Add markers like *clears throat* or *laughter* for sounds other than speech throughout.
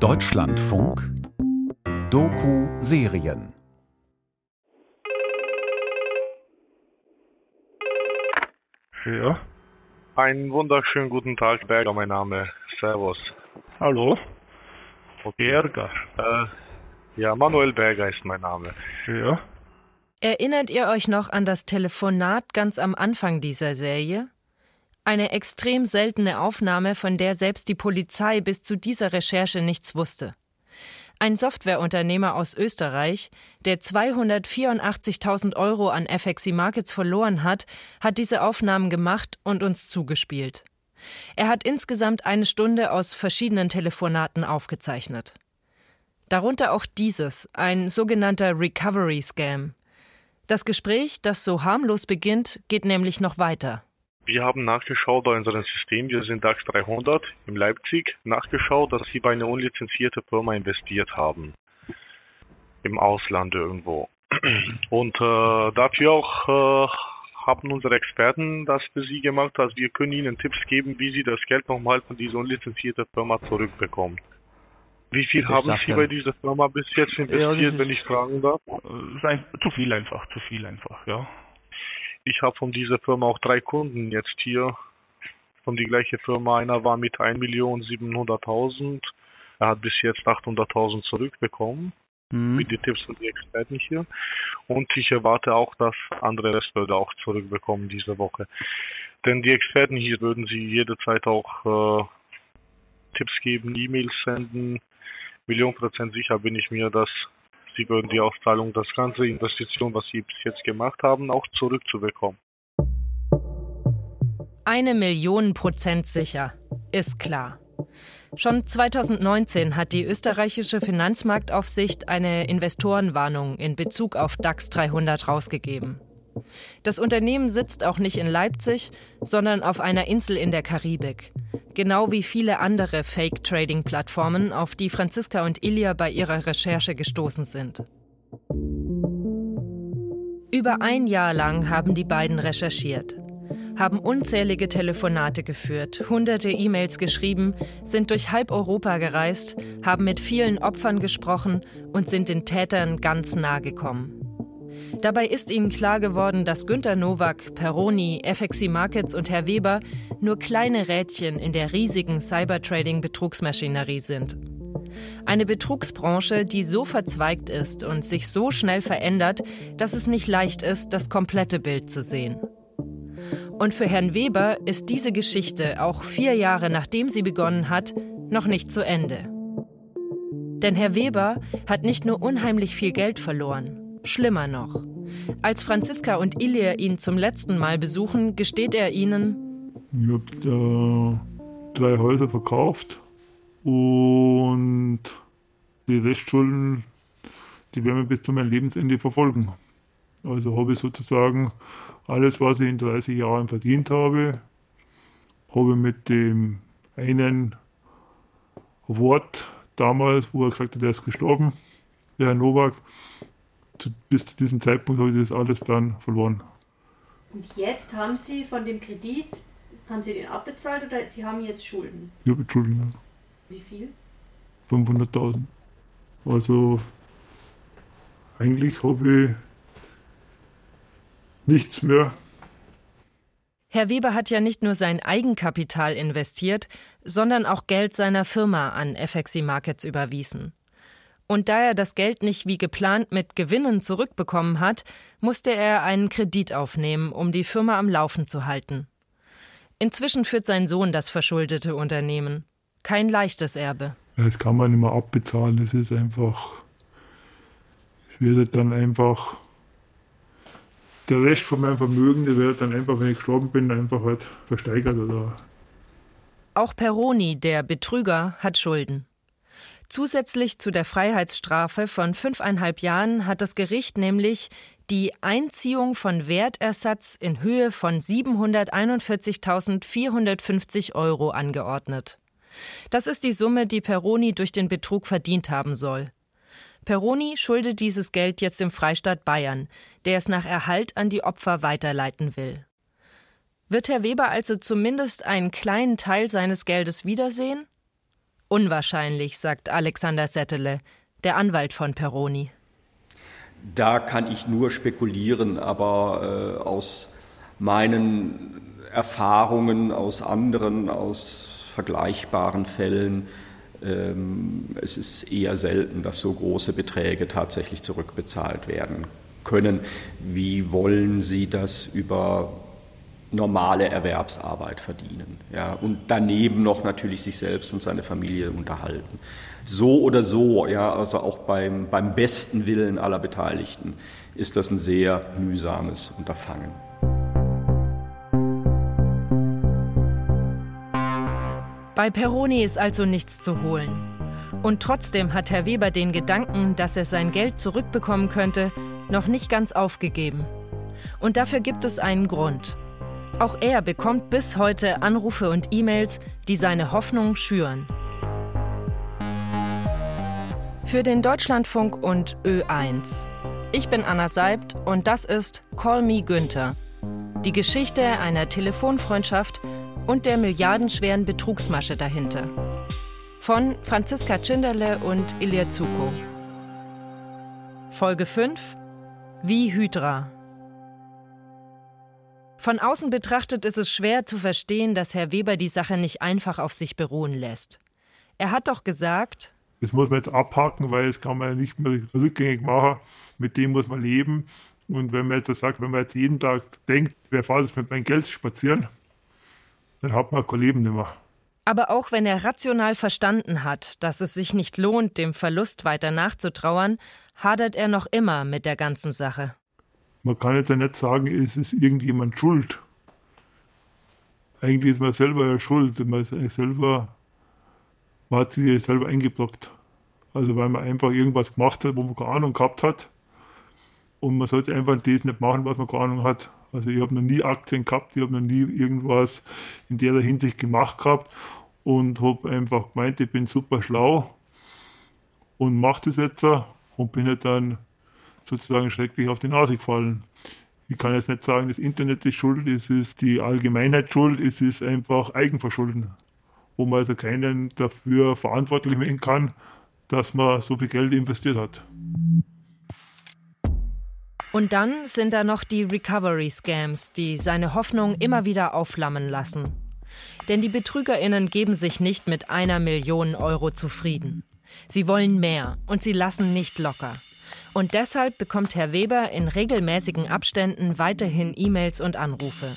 Deutschlandfunk Doku-Serien Ja. Einen wunderschönen guten Tag, Berger, mein Name. Servus. Hallo? Okay. Berger. Äh, ja, Manuel Berger ist mein Name. Ja. Erinnert ihr euch noch an das Telefonat ganz am Anfang dieser Serie? Eine extrem seltene Aufnahme, von der selbst die Polizei bis zu dieser Recherche nichts wusste. Ein Softwareunternehmer aus Österreich, der 284.000 Euro an FXC Markets verloren hat, hat diese Aufnahmen gemacht und uns zugespielt. Er hat insgesamt eine Stunde aus verschiedenen Telefonaten aufgezeichnet. Darunter auch dieses, ein sogenannter Recovery Scam. Das Gespräch, das so harmlos beginnt, geht nämlich noch weiter. Wir haben nachgeschaut bei unserem System, wir sind DAX 300 in Leipzig, nachgeschaut, dass Sie bei einer unlizenzierte Firma investiert haben. Im Ausland irgendwo. *clears throat* Und äh, dafür auch äh, haben unsere Experten das für Sie gemacht, dass wir können Ihnen Tipps geben, wie Sie das Geld nochmal von dieser unlizenzierten Firma zurückbekommen. Wie viel Ich haben Sie ja- bei dieser Firma bis jetzt Ja, investiert, ist- wenn ich fragen darf? Äh, zu viel einfach, zu viel einfach, ja. Ich habe von dieser Firma auch drei Kunden jetzt hier. Von die gleiche Firma. Einer war mit 1.700.000. Er hat bis jetzt 800.000 zurückbekommen. Hm. Mit den Tipps von den Experten hier. Und ich erwarte auch, dass andere Rest würde auch zurückbekommen diese Woche. Denn die Experten hier würden sie jederzeit auch äh, Tipps geben, E-Mails senden. Million Prozent sicher bin ich mir, dass sie würden die Auszahlung, das ganze Investition, was sie bis jetzt gemacht haben, auch zurückzubekommen. Eine Million Prozent sicher, ist klar. Schon 2019 hat die österreichische Finanzmarktaufsicht eine Investorenwarnung in Bezug auf DAX 300 rausgegeben. Das Unternehmen sitzt auch nicht in Leipzig, sondern auf einer Insel in der Karibik. Genau wie viele andere Fake-Trading-Plattformen, auf die Franziska und Ilja bei ihrer Recherche gestoßen sind. Über ein Jahr lang haben die beiden recherchiert, haben unzählige Telefonate geführt, hunderte E-Mails geschrieben, sind durch halb Europa gereist, haben mit vielen Opfern gesprochen und sind den Tätern ganz nah gekommen. Dabei ist ihnen klar geworden, dass Günter Nowak, Peroni, FXC Markets und Herr Weber nur kleine Rädchen in der riesigen Cybertrading-Betrugsmaschinerie sind. Eine Betrugsbranche, die so verzweigt ist und sich so schnell verändert, dass es nicht leicht ist, das komplette Bild zu sehen. Und für Herrn Weber ist diese Geschichte, auch vier Jahre nachdem sie begonnen hat, noch nicht zu Ende. Denn Herr Weber hat nicht nur unheimlich viel Geld verloren, schlimmer noch. Als Franziska und Ilja ihn zum letzten Mal besuchen, gesteht er ihnen, Ich habe äh, drei Häuser verkauft und die Restschulden, die werden mich bis zu meinem Lebensende verfolgen. Also habe ich sozusagen alles, was ich in 30 Jahren verdient habe, habe mit dem einen Wort damals, wo er gesagt hat, er ist gestorben, der Herr Nowak, zu, bis zu diesem Zeitpunkt habe ich das alles dann verloren. Und jetzt haben Sie von dem Kredit, haben Sie den abbezahlt oder Sie haben jetzt Schulden? Ich habe Schulden. ja. Wie viel? 500.000. Also eigentlich habe ich nichts mehr. Herr Weber hat ja nicht nur sein Eigenkapital investiert, sondern auch Geld seiner Firma an FXC Markets überwiesen. Und da er das Geld nicht wie geplant mit Gewinnen zurückbekommen hat, musste er einen Kredit aufnehmen, um die Firma am Laufen zu halten. Inzwischen führt sein Sohn das verschuldete Unternehmen. Kein leichtes Erbe. Das kann man nicht mehr abbezahlen. Das ist einfach. Es wird halt dann einfach. Der Rest von meinem Vermögen, der wird dann einfach, wenn ich gestorben bin, einfach halt versteigert oder Auch Peroni, der Betrüger, hat Schulden. Zusätzlich zu der Freiheitsstrafe von fünfeinhalb Jahren hat das Gericht nämlich die Einziehung von Wertersatz in Höhe von 741.450 Euro angeordnet. Das ist die Summe, die Peroni durch den Betrug verdient haben soll. Peroni schuldet dieses Geld jetzt dem Freistaat Bayern, der es nach Erhalt an die Opfer weiterleiten will. Wird Herr Weber also zumindest einen kleinen Teil seines Geldes wiedersehen? Unwahrscheinlich, sagt Alexander Settele, der Anwalt von Peroni. Da kann ich nur spekulieren, aber äh, aus meinen Erfahrungen, aus anderen, aus vergleichbaren Fällen, ähm, es ist eher selten, dass so große Beträge tatsächlich zurückbezahlt werden können. Wie wollen Sie das über normale Erwerbsarbeit verdienen. Ja, und daneben noch natürlich sich selbst und seine Familie unterhalten. So oder so, ja, also auch beim, beim besten Willen aller Beteiligten ist das ein sehr mühsames Unterfangen. Bei Peroni ist also nichts zu holen. Und trotzdem hat Herr Weber den Gedanken, dass er sein Geld zurückbekommen könnte, noch nicht ganz aufgegeben. Und dafür gibt es einen Grund. Auch er bekommt bis heute Anrufe und E-Mails, die seine Hoffnung schüren. Für den Deutschlandfunk und Ö1. Ich bin Anna Seibt und das ist Call Me Günther. Die Geschichte einer Telefonfreundschaft und der milliardenschweren Betrugsmasche dahinter. Von Franziska Tschinderle und Ilya Zuko. Folge 5 Wie Hydra. Von außen betrachtet ist es schwer zu verstehen, dass Herr Weber die Sache nicht einfach auf sich beruhen lässt. Er hat doch gesagt, das muss man jetzt abhaken, weil das kann man ja nicht mehr rückgängig machen. Mit dem muss man leben. Und wenn man jetzt sagt, wenn man jetzt jeden Tag denkt, wer fährt jetzt mit meinem Geld spazieren, dann hat man kein Leben mehr. Aber auch wenn er rational verstanden hat, dass es sich nicht lohnt, dem Verlust weiter nachzutrauern, hadert er noch immer mit der ganzen Sache man kann jetzt ja nicht sagen, es ist irgendjemand schuld. Eigentlich ist man selber ja schuld. Man, selber, man hat sich selber eingeblockt. Also weil man einfach irgendwas gemacht hat, wo man keine Ahnung gehabt hat. Und man sollte einfach das nicht machen, was man keine Ahnung hat. Also ich habe noch nie Aktien gehabt, ich habe noch nie irgendwas in der Hinsicht gemacht gehabt und habe einfach gemeint, ich bin super schlau und mache das jetzt und bin halt dann sozusagen schrecklich auf die Nase gefallen. Ich kann jetzt nicht sagen, das Internet ist schuld, es ist die Allgemeinheit schuld, es ist einfach Eigenverschulden, wo man also keinen dafür verantwortlich machen kann, dass man so viel Geld investiert hat. Und dann sind da noch die Recovery-Scams, die seine Hoffnung immer wieder aufflammen lassen. Denn die BetrügerInnen geben sich nicht mit einer Million Euro zufrieden. Sie wollen mehr und sie lassen nicht locker. Und deshalb bekommt Herr Weber in regelmäßigen Abständen weiterhin E-Mails und Anrufe.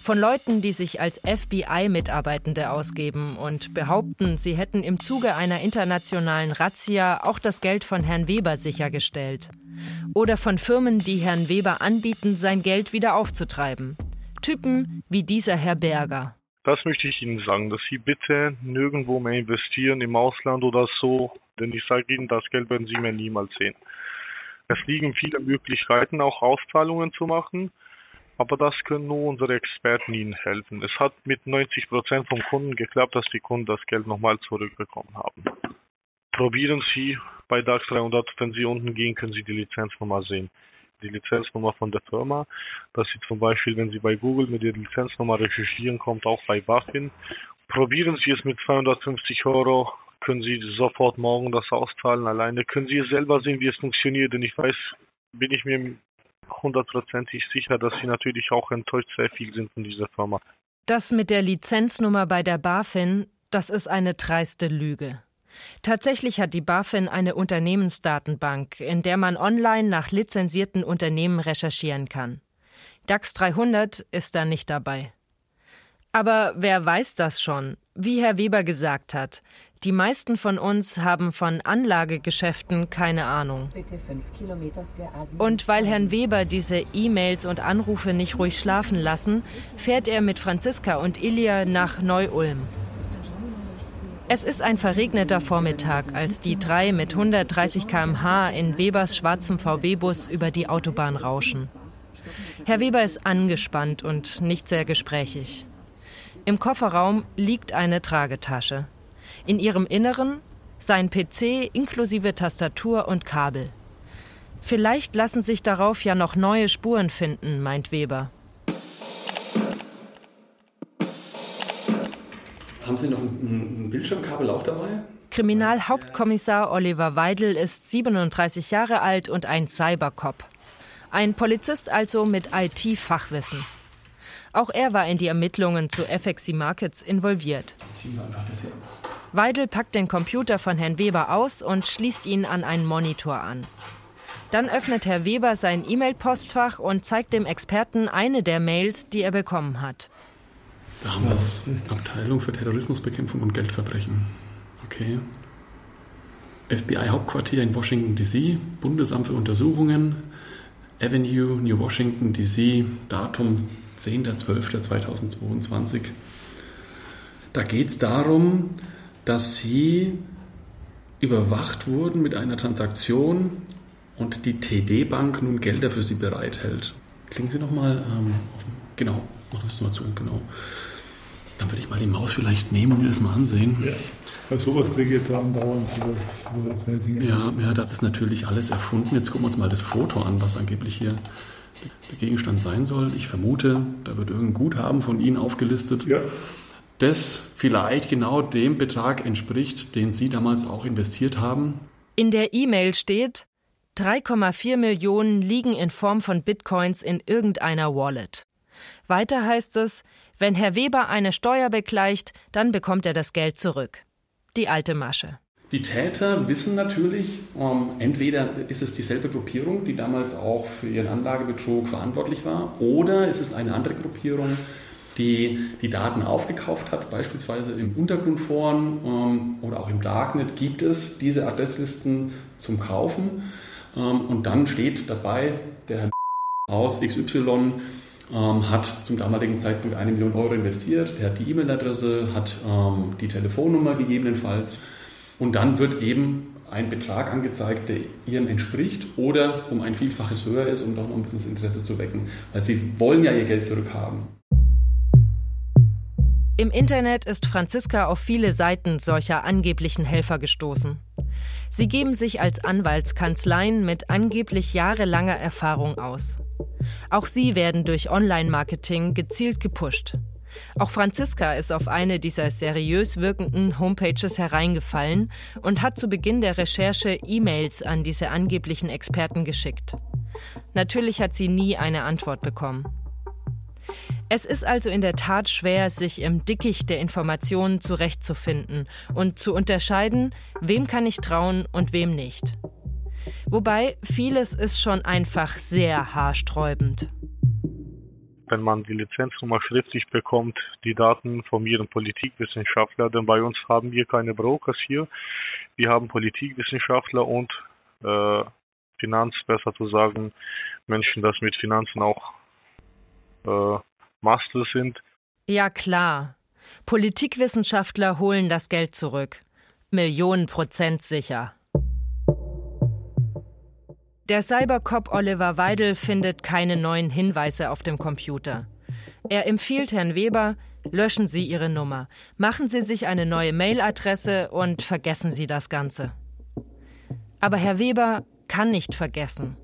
Von Leuten, die sich als FBI-Mitarbeitende ausgeben und behaupten, sie hätten im Zuge einer internationalen Razzia auch das Geld von Herrn Weber sichergestellt. Oder von Firmen, die Herrn Weber anbieten, sein Geld wieder aufzutreiben. Typen wie dieser Herr Berger. Das möchte ich Ihnen sagen, dass Sie bitte nirgendwo mehr investieren im Ausland oder so, denn ich sage Ihnen, das Geld werden Sie mir niemals sehen. Es liegen viele Möglichkeiten, auch Auszahlungen zu machen, aber das können nur unsere Experten Ihnen helfen. Es hat mit 90 Prozent vom Kunden geklappt, dass die Kunden das Geld nochmal zurückbekommen haben. Probieren Sie bei DAX 300, wenn Sie unten gehen, können Sie die Lizenznummer sehen. Die Lizenznummer von der Firma, dass Sie zum Beispiel, wenn Sie bei Google mit der Lizenznummer recherchieren, kommt auch bei BaFin. Probieren Sie es mit 250 Euro können Sie sofort morgen das auszahlen alleine. Können Sie selber sehen, wie es funktioniert, denn ich weiß, bin ich mir hundertprozentig sicher, dass Sie natürlich auch enttäuscht sehr viel sind von dieser Firma. Das mit der Lizenznummer bei der BaFin, das ist eine dreiste Lüge. Tatsächlich hat die BaFin eine Unternehmensdatenbank, in der man online nach lizenzierten Unternehmen recherchieren kann. DAX 300 ist da nicht dabei. Aber wer weiß das schon? Wie Herr Weber gesagt hat, die meisten von uns haben von Anlagegeschäften keine Ahnung. Und weil Herrn Weber diese E-Mails und Anrufe nicht ruhig schlafen lassen, fährt er mit Franziska und Ilja nach Neu-Ulm. Es ist ein verregneter Vormittag, als die drei mit 130 km/h in Webers schwarzem VW-Bus über die Autobahn rauschen. Herr Weber ist angespannt und nicht sehr gesprächig. Im Kofferraum liegt eine Tragetasche. In ihrem Inneren sein PC inklusive Tastatur und Kabel. Vielleicht lassen sich darauf ja noch neue Spuren finden, meint Weber. Haben Sie noch ein, Bildschirmkabel auch dabei? Kriminalhauptkommissar Oliver Weidel ist 37 Jahre alt und ein Cybercop. Ein Polizist also mit IT-Fachwissen. Auch er war in die Ermittlungen zu FXC Markets involviert. Weidel packt den Computer von Herrn Weber aus und schließt ihn an einen Monitor an. Dann öffnet Herr Weber sein E-Mail-Postfach und zeigt dem Experten eine der Mails, die er bekommen hat. Da haben wir es. Abteilung für Terrorismusbekämpfung und Geldverbrechen. Okay. FBI-Hauptquartier in Washington, D.C., Bundesamt für Untersuchungen, Avenue, New Washington, D.C., Datum 10.12.2022. Da geht es darum, dass Sie überwacht wurden mit einer Transaktion und die TD-Bank nun Gelder für Sie bereithält. Klingen Sie nochmal, ähm, genau, mach das mal zu, genau. Dann würde ich mal die Maus vielleicht nehmen und mir das mal ansehen. Ja. Weil sowas kriege ich jetzt andauernd, sowas, sowas Dinge. Ja, ja, das ist natürlich alles erfunden. Jetzt gucken wir uns mal das Foto an, was angeblich hier der Gegenstand sein soll. Ich vermute, da wird irgendein Guthaben von Ihnen aufgelistet. Ja. Das vielleicht genau dem Betrag entspricht, den Sie damals auch investiert haben. In der E-Mail steht, 3,4 Millionen liegen in Form von Bitcoins in irgendeiner Wallet. Weiter heißt es, wenn Herr Weber eine Steuer begleicht, dann bekommt er das Geld zurück. Die alte Masche. Die Täter wissen natürlich, ähm, entweder ist es dieselbe Gruppierung, die damals auch für ihren Anlagebetrug verantwortlich war, oder es ist eine andere Gruppierung, die die Daten aufgekauft hat, beispielsweise im Untergrundforen ähm, oder auch im Darknet gibt es diese Adresslisten zum Kaufen. Ähm, und dann steht dabei, der Herr aus XY ähm, hat zum damaligen Zeitpunkt eine Million Euro investiert, er hat die E-Mail-Adresse, hat ähm, die Telefonnummer gegebenenfalls und dann wird eben ein Betrag angezeigt, der ihrem entspricht oder um ein Vielfaches höher ist, um doch noch ein bisschen das Interesse zu wecken, weil sie wollen ja ihr Geld zurückhaben. Im Internet ist Franziska auf viele Seiten solcher angeblichen Helfer gestoßen. Sie geben sich als Anwaltskanzleien mit angeblich jahrelanger Erfahrung aus. Auch sie werden durch Online-Marketing gezielt gepusht. Auch Franziska ist auf eine dieser seriös wirkenden Homepages hereingefallen und hat zu Beginn der Recherche E-Mails an diese angeblichen Experten geschickt. Natürlich hat sie nie eine Antwort bekommen. Es ist also in der Tat schwer, sich im Dickicht der Informationen zurechtzufinden und zu unterscheiden, wem kann ich trauen und wem nicht. Wobei vieles ist schon einfach sehr haarsträubend. Wenn man die Lizenznummer schriftlich bekommt, die Daten von ihren Politikwissenschaftler, denn bei uns haben wir keine Brokers hier. Wir haben Politikwissenschaftler und äh, Finanz, besser zu sagen, Menschen, das mit Finanzen auch äh, Master sind. Ja klar. Politikwissenschaftler holen das Geld zurück. Millionen Prozent sicher. Der Cybercop Oliver Weidel findet keine neuen Hinweise auf dem Computer. Er empfiehlt Herrn Weber, löschen Sie Ihre Nummer, machen Sie sich eine neue Mailadresse und vergessen Sie das Ganze. Aber Herr Weber kann nicht vergessen.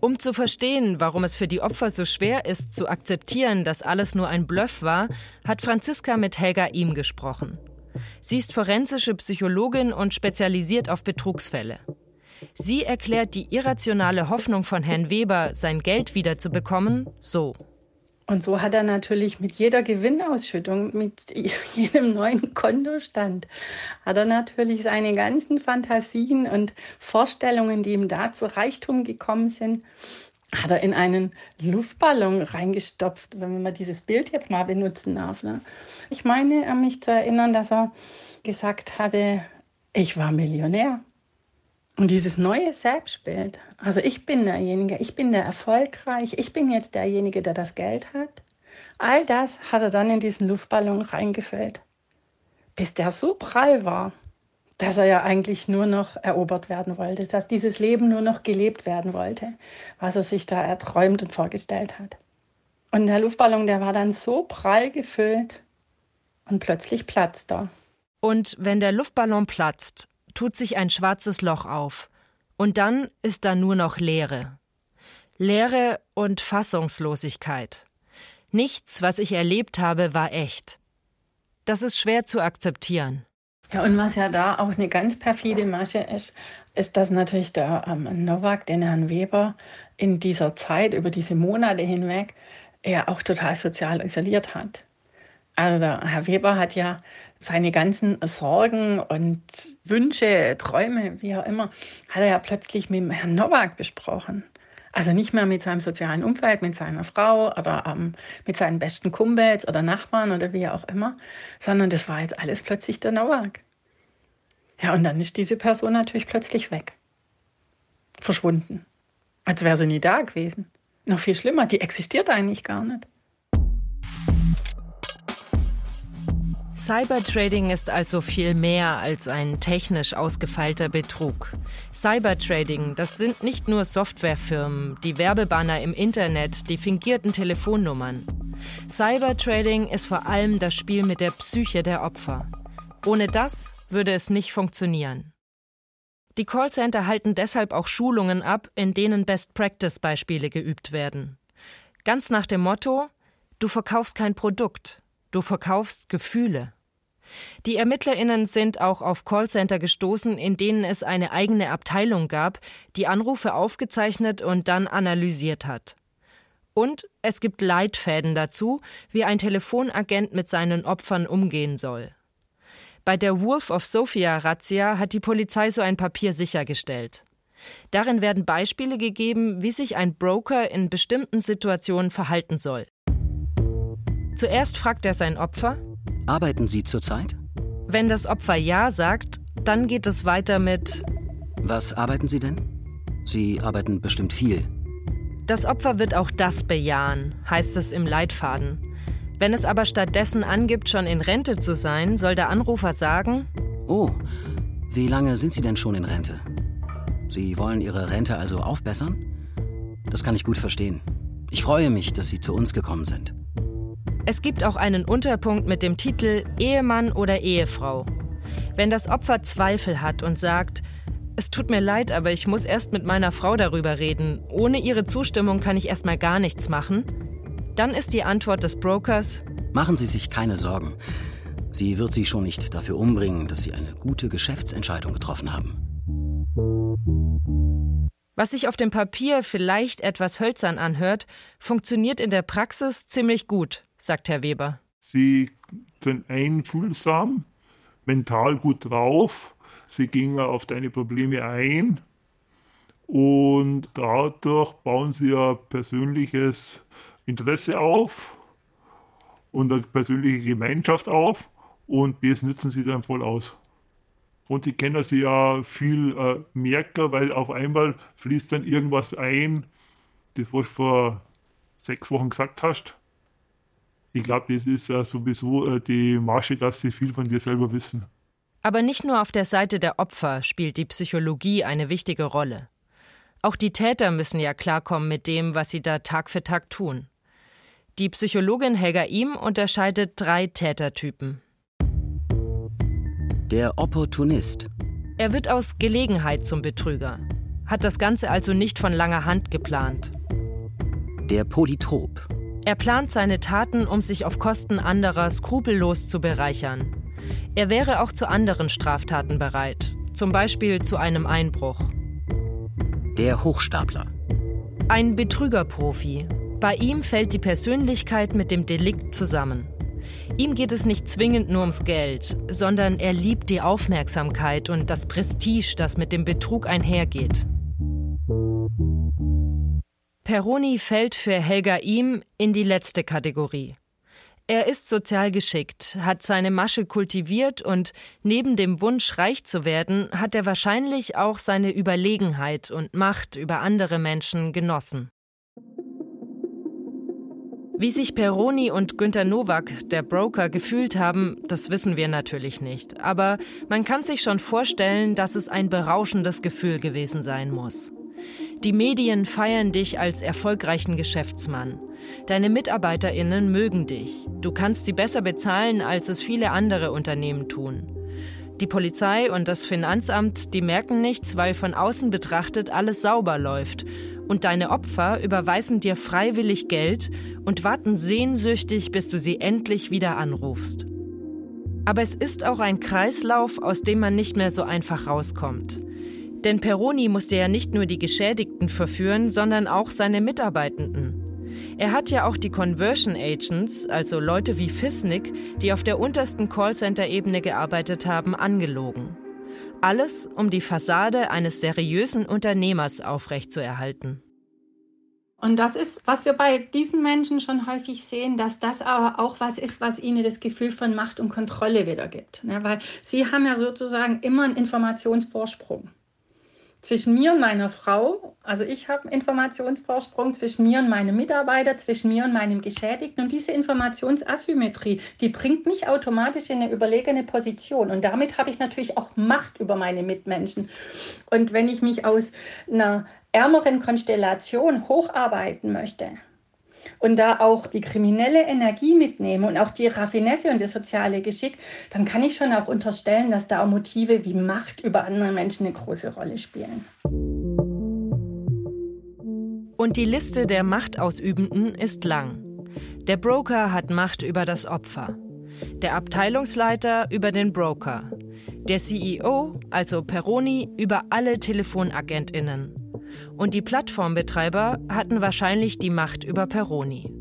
Um zu verstehen, warum es für die Opfer so schwer ist, zu akzeptieren, dass alles nur ein Bluff war, hat Franziska mit Helga Ihm gesprochen. Sie ist forensische Psychologin und spezialisiert auf Betrugsfälle. Sie erklärt die irrationale Hoffnung von Herrn Weber, sein Geld wiederzubekommen, so. Und so hat er natürlich mit jeder Gewinnausschüttung, mit jedem neuen Kontostand, hat er natürlich seine ganzen Fantasien und Vorstellungen, die ihm da zu Reichtum gekommen sind, hat er in einen Luftballon reingestopft, wenn man dieses Bild jetzt mal benutzen darf. Ne? Ich meine, mich zu erinnern, dass er gesagt hatte, ich war Millionär. Und dieses neue Selbstbild, also ich bin derjenige, ich bin der erfolgreich, ich bin jetzt derjenige, der das Geld hat, all das hat er dann in diesen Luftballon reingefüllt. Bis der so prall war, dass er ja eigentlich nur noch erobert werden wollte, dass dieses Leben nur noch gelebt werden wollte, was er sich da erträumt und vorgestellt hat. Und der Luftballon, der war dann so prall gefüllt und plötzlich platzt er. Und wenn der Luftballon platzt, tut sich ein schwarzes Loch auf, und dann ist da nur noch Leere. Leere und Fassungslosigkeit. Nichts, was ich erlebt habe, war echt. Das ist schwer zu akzeptieren. Ja, und was ja da auch eine ganz perfide Masche ist, ist, dass natürlich der ähm, Nowak den Herrn Weber in dieser Zeit, über diese Monate hinweg, er auch total sozial isoliert hat. Also der Herr Weber hat ja seine ganzen Sorgen und Wünsche, Träume, wie auch immer, hat er ja plötzlich mit Herrn Nowak besprochen. Also nicht mehr mit seinem sozialen Umfeld, mit seiner Frau oder ähm, mit seinen besten Kumpels oder Nachbarn oder wie auch immer, sondern das war jetzt alles plötzlich der Nowak. Ja, und dann ist diese Person natürlich plötzlich weg. Verschwunden. Als wäre sie nie da gewesen. Noch viel schlimmer, die existiert eigentlich gar nicht. Cybertrading ist also viel mehr als ein technisch ausgefeilter Betrug. Cybertrading, das sind nicht nur Softwarefirmen, die Werbebanner im Internet, die fingierten Telefonnummern. Cybertrading ist vor allem das Spiel mit der Psyche der Opfer. Ohne das würde es nicht funktionieren. Die Callcenter halten deshalb auch Schulungen ab, in denen Best-Practice-Beispiele geübt werden. Ganz nach dem Motto, du verkaufst kein Produkt, Du verkaufst Gefühle. Die Ermittlerinnen sind auch auf Callcenter gestoßen, in denen es eine eigene Abteilung gab, die Anrufe aufgezeichnet und dann analysiert hat. Und es gibt Leitfäden dazu, wie ein Telefonagent mit seinen Opfern umgehen soll. Bei der Wolf of Sophia Razzia hat die Polizei so ein Papier sichergestellt. Darin werden Beispiele gegeben, wie sich ein Broker in bestimmten Situationen verhalten soll. Zuerst fragt er sein Opfer. Arbeiten Sie zurzeit? Wenn das Opfer Ja sagt, dann geht es weiter mit. Was arbeiten Sie denn? Sie arbeiten bestimmt viel. Das Opfer wird auch das bejahen, heißt es im Leitfaden. Wenn es aber stattdessen angibt, schon in Rente zu sein, soll der Anrufer sagen: Oh, wie lange sind Sie denn schon in Rente? Sie wollen Ihre Rente also aufbessern? Das kann ich gut verstehen. Ich freue mich, dass Sie zu uns gekommen sind. Es gibt auch einen Unterpunkt mit dem Titel Ehemann oder Ehefrau. Wenn das Opfer Zweifel hat und sagt, es tut mir leid, aber ich muss erst mit meiner Frau darüber reden, ohne ihre Zustimmung kann ich erstmal gar nichts machen, dann ist die Antwort des Brokers Machen Sie sich keine Sorgen. Sie wird Sie schon nicht dafür umbringen, dass Sie eine gute Geschäftsentscheidung getroffen haben. Was sich auf dem Papier vielleicht etwas hölzern anhört, funktioniert in der Praxis ziemlich gut sagt Herr Weber. Sie sind einfühlsam, mental gut drauf, sie gingen auf deine Probleme ein und dadurch bauen sie ja persönliches Interesse auf und eine persönliche Gemeinschaft auf und das nützen sie dann voll aus. Und sie kennen sie ja viel äh, merker, weil auf einmal fließt dann irgendwas ein, das was du vor sechs Wochen gesagt hast. Ich glaube, das ist äh, sowieso äh, die Masche, dass sie viel von dir selber wissen. Aber nicht nur auf der Seite der Opfer spielt die Psychologie eine wichtige Rolle. Auch die Täter müssen ja klarkommen mit dem, was sie da Tag für Tag tun. Die Psychologin Helga Ihm unterscheidet drei Tätertypen. Der Opportunist. Er wird aus Gelegenheit zum Betrüger, hat das Ganze also nicht von langer Hand geplant. Der Polythrop. Er plant seine Taten, um sich auf Kosten anderer skrupellos zu bereichern. Er wäre auch zu anderen Straftaten bereit, zum Beispiel zu einem Einbruch. Der Hochstapler. Ein Betrügerprofi. Bei ihm fällt die Persönlichkeit mit dem Delikt zusammen. Ihm geht es nicht zwingend nur ums Geld, sondern er liebt die Aufmerksamkeit und das Prestige, das mit dem Betrug einhergeht. Peroni fällt für Helga Ihm in die letzte Kategorie. Er ist sozial geschickt, hat seine Masche kultiviert und neben dem Wunsch, reich zu werden, hat er wahrscheinlich auch seine Überlegenheit und Macht über andere Menschen genossen. Wie sich Peroni und Günter Nowak, der Broker, gefühlt haben, das wissen wir natürlich nicht. Aber man kann sich schon vorstellen, dass es ein berauschendes Gefühl gewesen sein muss. Die Medien feiern dich als erfolgreichen Geschäftsmann. Deine Mitarbeiterinnen mögen dich. Du kannst sie besser bezahlen, als es viele andere Unternehmen tun. Die Polizei und das Finanzamt, die merken nichts, weil von außen betrachtet alles sauber läuft. Und deine Opfer überweisen dir freiwillig Geld und warten sehnsüchtig, bis du sie endlich wieder anrufst. Aber es ist auch ein Kreislauf, aus dem man nicht mehr so einfach rauskommt. Denn Peroni musste ja nicht nur die Geschädigten verführen, sondern auch seine Mitarbeitenden. Er hat ja auch die Conversion Agents, also Leute wie Fisnik, die auf der untersten Callcenter-Ebene gearbeitet haben, angelogen. Alles, um die Fassade eines seriösen Unternehmers aufrechtzuerhalten. Und das ist, was wir bei diesen Menschen schon häufig sehen, dass das aber auch was ist, was ihnen das Gefühl von Macht und Kontrolle wiedergibt. Ja, weil sie haben ja sozusagen immer einen Informationsvorsprung zwischen mir und meiner Frau. Also ich habe einen Informationsvorsprung zwischen mir und meinem Mitarbeiter, zwischen mir und meinem Geschädigten. Und diese Informationsasymmetrie, die bringt mich automatisch in eine überlegene Position. Und damit habe ich natürlich auch Macht über meine Mitmenschen. Und wenn ich mich aus einer ärmeren Konstellation hocharbeiten möchte, und da auch die kriminelle Energie mitnehme und auch die Raffinesse und das soziale Geschick, dann kann ich schon auch unterstellen, dass da auch Motive wie Macht über andere Menschen eine große Rolle spielen. Und die Liste der Machtausübenden ist lang. Der Broker hat Macht über das Opfer, der Abteilungsleiter über den Broker, der CEO, also Peroni, über alle Telefonagentinnen und die Plattformbetreiber hatten wahrscheinlich die Macht über Peroni.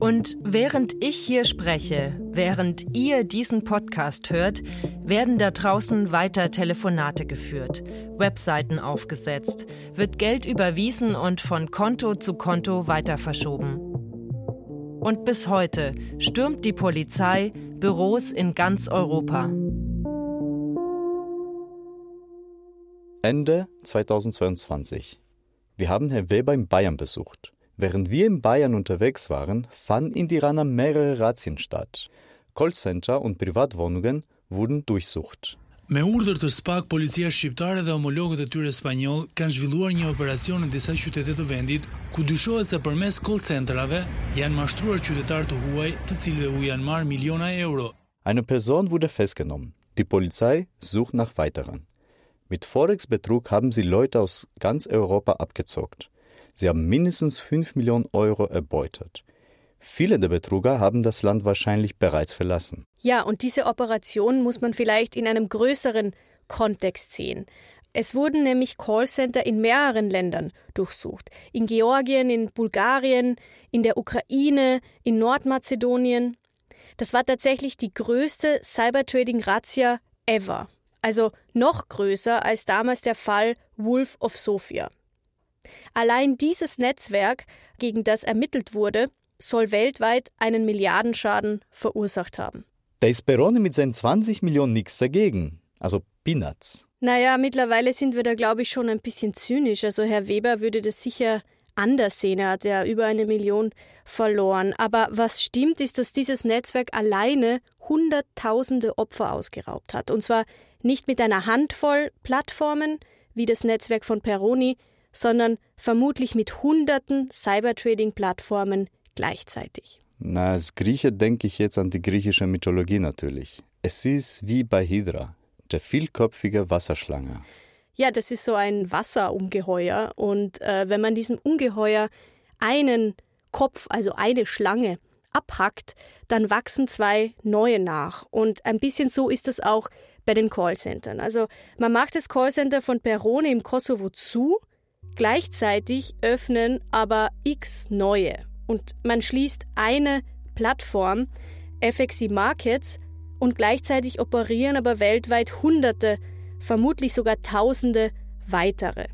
Und während ich hier spreche, während ihr diesen Podcast hört, werden da draußen weiter Telefonate geführt, Webseiten aufgesetzt, wird Geld überwiesen und von Konto zu Konto weiter verschoben. Und bis heute stürmt die Polizei Büros in ganz Europa. Ende 2022. Wir haben Herrn Weber in Bayern besucht. Während wir in Bayern unterwegs waren, fanden in Tirana mehrere Razzien statt. Callcenter und Privatwohnungen wurden durchsucht. Me urdhër të SPAK, policia shqiptare dhe homologët e tyre spanjoll kanë zhvilluar një operacion në disa qytete të vendit, ku dyshohet se përmes call centerave janë mashtruar qytetarë të huaj, të cilëve u janë marrë miliona euro. Eine Person wurde festgenommen. Die Polizei sucht nach weiteren. Mit Forex-Betrug haben sie Leute aus ganz Europa abgezockt. Sie haben mindestens 5 Millionen Euro erbeutet. Viele der Betrüger haben das Land wahrscheinlich bereits verlassen. Ja, und diese Operation muss man vielleicht in einem größeren Kontext sehen. Es wurden nämlich Callcenter in mehreren Ländern durchsucht. In Georgien, in Bulgarien, in der Ukraine, in Nordmazedonien. Das war tatsächlich die größte Cybertrading-Razzia ever also noch größer als damals der Fall Wolf of Sofia. Allein dieses Netzwerk, gegen das ermittelt wurde, soll weltweit einen Milliardenschaden verursacht haben. Da ist Peroni mit seinen 20 Millionen nichts dagegen. Also Peanuts. Naja, mittlerweile sind wir da, glaube ich, schon ein bisschen zynisch. Also Herr Weber würde das sicher anders sehen. Er hat ja über eine Million verloren. Aber was stimmt, ist, dass dieses Netzwerk alleine Hunderttausende Opfer ausgeraubt hat. Und zwar nicht mit einer Handvoll Plattformen wie das Netzwerk von Peroni, sondern vermutlich mit hunderten Cybertrading-Plattformen gleichzeitig. Na, als Grieche denke ich jetzt an die griechische Mythologie natürlich. Es ist wie bei Hydra, der vielköpfige Wasserschlange. Ja, das ist so ein Wasserungeheuer. Und äh, wenn man diesem Ungeheuer einen Kopf, also eine Schlange, abhackt, dann wachsen zwei neue nach. Und ein bisschen so ist es auch bei den Callcentern. Also man macht das Callcenter von Perone im Kosovo zu, gleichzeitig öffnen aber x neue. Und man schließt eine Plattform, FXC Markets, und gleichzeitig operieren aber weltweit Hunderte, vermutlich sogar Tausende weitere.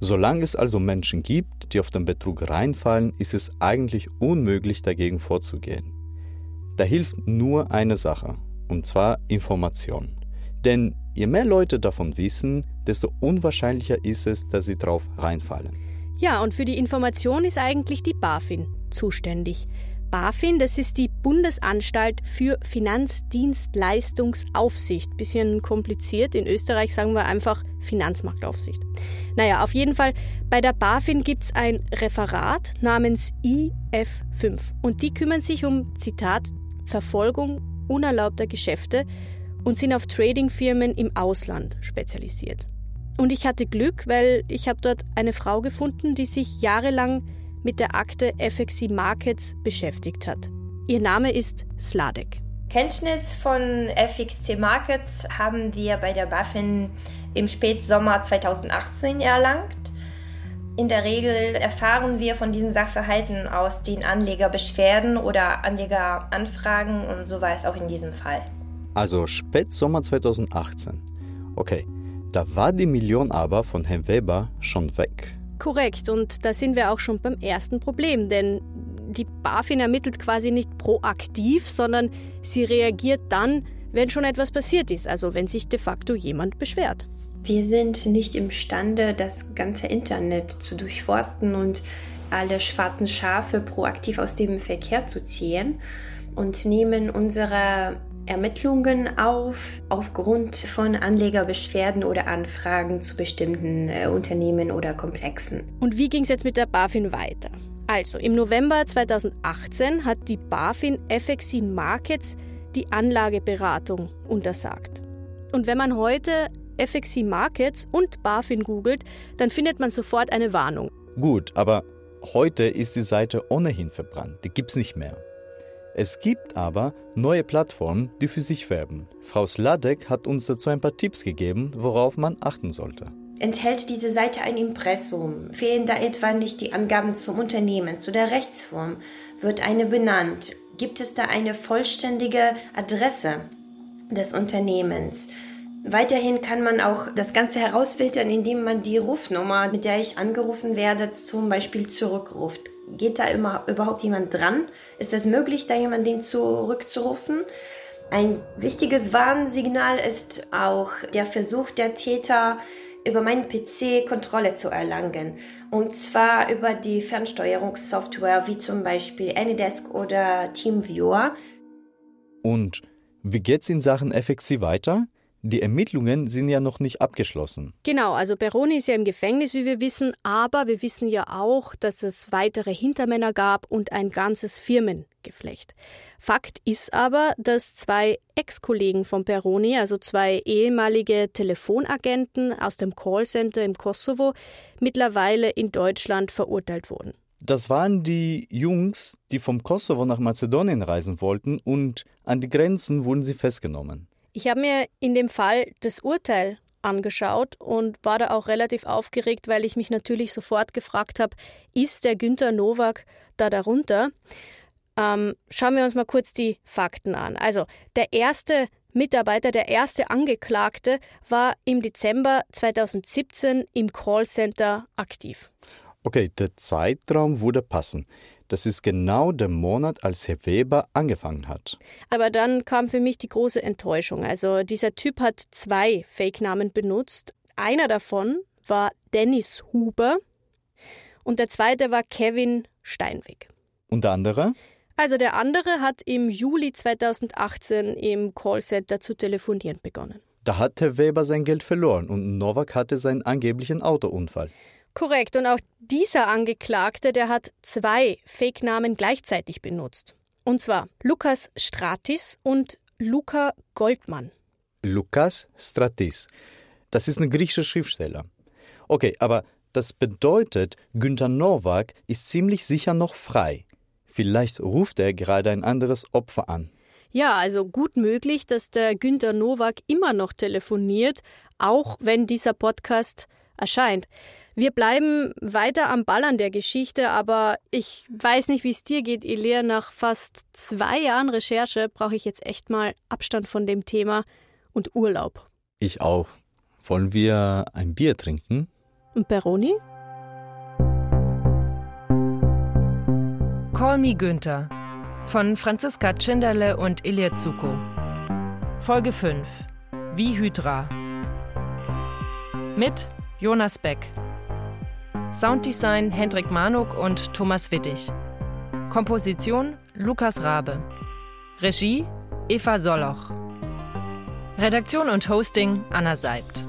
Solange es also Menschen gibt, die auf den Betrug reinfallen, ist es eigentlich unmöglich dagegen vorzugehen. Da hilft nur eine Sache, und zwar Information. Denn je mehr Leute davon wissen, desto unwahrscheinlicher ist es, dass sie drauf reinfallen. Ja, und für die Information ist eigentlich die BaFin zuständig. BaFin, das ist die Bundesanstalt für Finanzdienstleistungsaufsicht. Bisschen kompliziert. In Österreich sagen wir einfach Finanzmarktaufsicht. Naja, auf jeden Fall, bei der BaFin gibt es ein Referat namens IF5. Und die kümmern sich um, Zitat, Verfolgung unerlaubter Geschäfte und sind auf Tradingfirmen im Ausland spezialisiert. Und ich hatte Glück, weil ich habe dort eine Frau gefunden, die sich jahrelang mit der Akte FXC Markets beschäftigt hat. Ihr Name ist Sladek. Kenntnis von FXC Markets haben wir bei der BaFin im Spätsommer 2018 erlangt. In der Regel erfahren wir von diesen Sachverhalten aus den Anlegerbeschwerden oder Anlegeranfragen und so war es auch in diesem Fall. Also Spätsommer 2018. Okay, da war die Million aber von Herrn Weber schon weg. Korrekt, und da sind wir auch schon beim ersten Problem, denn die BaFin ermittelt quasi nicht proaktiv, sondern sie reagiert dann, wenn schon etwas passiert ist, also wenn sich de facto jemand beschwert. Wir sind nicht imstande, das ganze Internet zu durchforsten und alle schwarzen Schafe proaktiv aus dem Verkehr zu ziehen und nehmen unsere Ermittlungen auf aufgrund von Anlegerbeschwerden oder Anfragen zu bestimmten äh, Unternehmen oder Komplexen. Und wie ging es jetzt mit der BaFin weiter? Also, im November 2018 hat die BaFin FXC Markets die Anlageberatung untersagt. Und wenn man heute FXC Markets und BaFin googelt, dann findet man sofort eine Warnung. Gut, aber heute ist die Seite ohnehin verbrannt. Die gibt's nicht mehr. Es gibt aber neue Plattformen, die für sich werben. Frau Sladek hat uns dazu ein paar Tipps gegeben, worauf man achten sollte. Enthält diese Seite ein Impressum? Fehlen da etwa nicht die Angaben zum Unternehmen, zu der Rechtsform? Wird eine benannt? Gibt es da eine vollständige Adresse des Unternehmens? Weiterhin kann man auch das Ganze herausfiltern, indem man die Rufnummer, mit der ich angerufen werde, zum Beispiel zurückruft. Geht da immer überhaupt jemand dran? Ist es möglich, da jemanden zurückzurufen? Ein wichtiges Warnsignal ist auch der Versuch der Täter, über meinen PC Kontrolle zu erlangen. Und zwar über die Fernsteuerungssoftware wie zum Beispiel Anydesk oder TeamViewer. Und wie geht's in Sachen FXC weiter? Die Ermittlungen sind ja noch nicht abgeschlossen. Genau, also Peroni ist ja im Gefängnis, wie wir wissen, aber wir wissen ja auch, dass es weitere Hintermänner gab und ein ganzes Firmengeflecht. Fakt ist aber, dass zwei Ex-Kollegen von Peroni, also zwei ehemalige Telefonagenten aus dem Callcenter im Kosovo, mittlerweile in Deutschland verurteilt wurden. Das waren die Jungs, die vom Kosovo nach Mazedonien reisen wollten und an die Grenzen wurden sie festgenommen. Ich habe mir in dem Fall das Urteil angeschaut und war da auch relativ aufgeregt, weil ich mich natürlich sofort gefragt habe, ist der Günther Nowak da darunter? Ähm, schauen wir uns mal kurz die Fakten an. Also der erste Mitarbeiter, der erste Angeklagte, war im Dezember 2017 im Callcenter aktiv. Okay, der Zeitraum würde passen. Das ist genau der Monat, als Herr Weber angefangen hat. Aber dann kam für mich die große Enttäuschung. Also dieser Typ hat zwei Fake-Namen benutzt. Einer davon war Dennis Huber und der zweite war Kevin Steinweg. Und der andere? Also der andere hat im Juli 2018 im Callcenter zu telefonieren begonnen. Da hat Herr Weber sein Geld verloren und Novak hatte seinen angeblichen Autounfall. Korrekt. Und auch dieser Angeklagte, der hat zwei Fake-Namen gleichzeitig benutzt. Und zwar Lukas Stratis und Luca Goldmann. Lukas Stratis. Das ist ein griechischer Schriftsteller. Okay, aber das bedeutet, Günther Nowak ist ziemlich sicher noch frei. Vielleicht ruft er gerade ein anderes Opfer an. Ja, also gut möglich, dass der Günther Nowak immer noch telefoniert, auch wenn dieser Podcast erscheint. Wir bleiben weiter am Ball an der Geschichte, aber ich weiß nicht, wie es dir geht, Elia. Nach fast zwei Jahren Recherche brauche ich jetzt echt mal Abstand von dem Thema und Urlaub. Ich auch. Wollen wir ein Bier trinken? Und Peroni? Call Me Günther von Franziska Tschinderle und Ilya Zuko. Folge 5 Wie Hydra. Mit Jonas Beck. Sounddesign Hendrik Manuk und Thomas Wittig. Komposition Lukas Rabe. Regie Eva Soloch. Redaktion und Hosting Anna Seibt.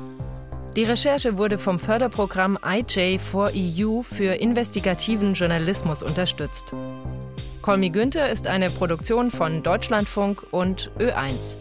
Die Recherche wurde vom Förderprogramm IJ4EU für investigativen Journalismus unterstützt. Call Günther ist eine Produktion von Deutschlandfunk und Ö1.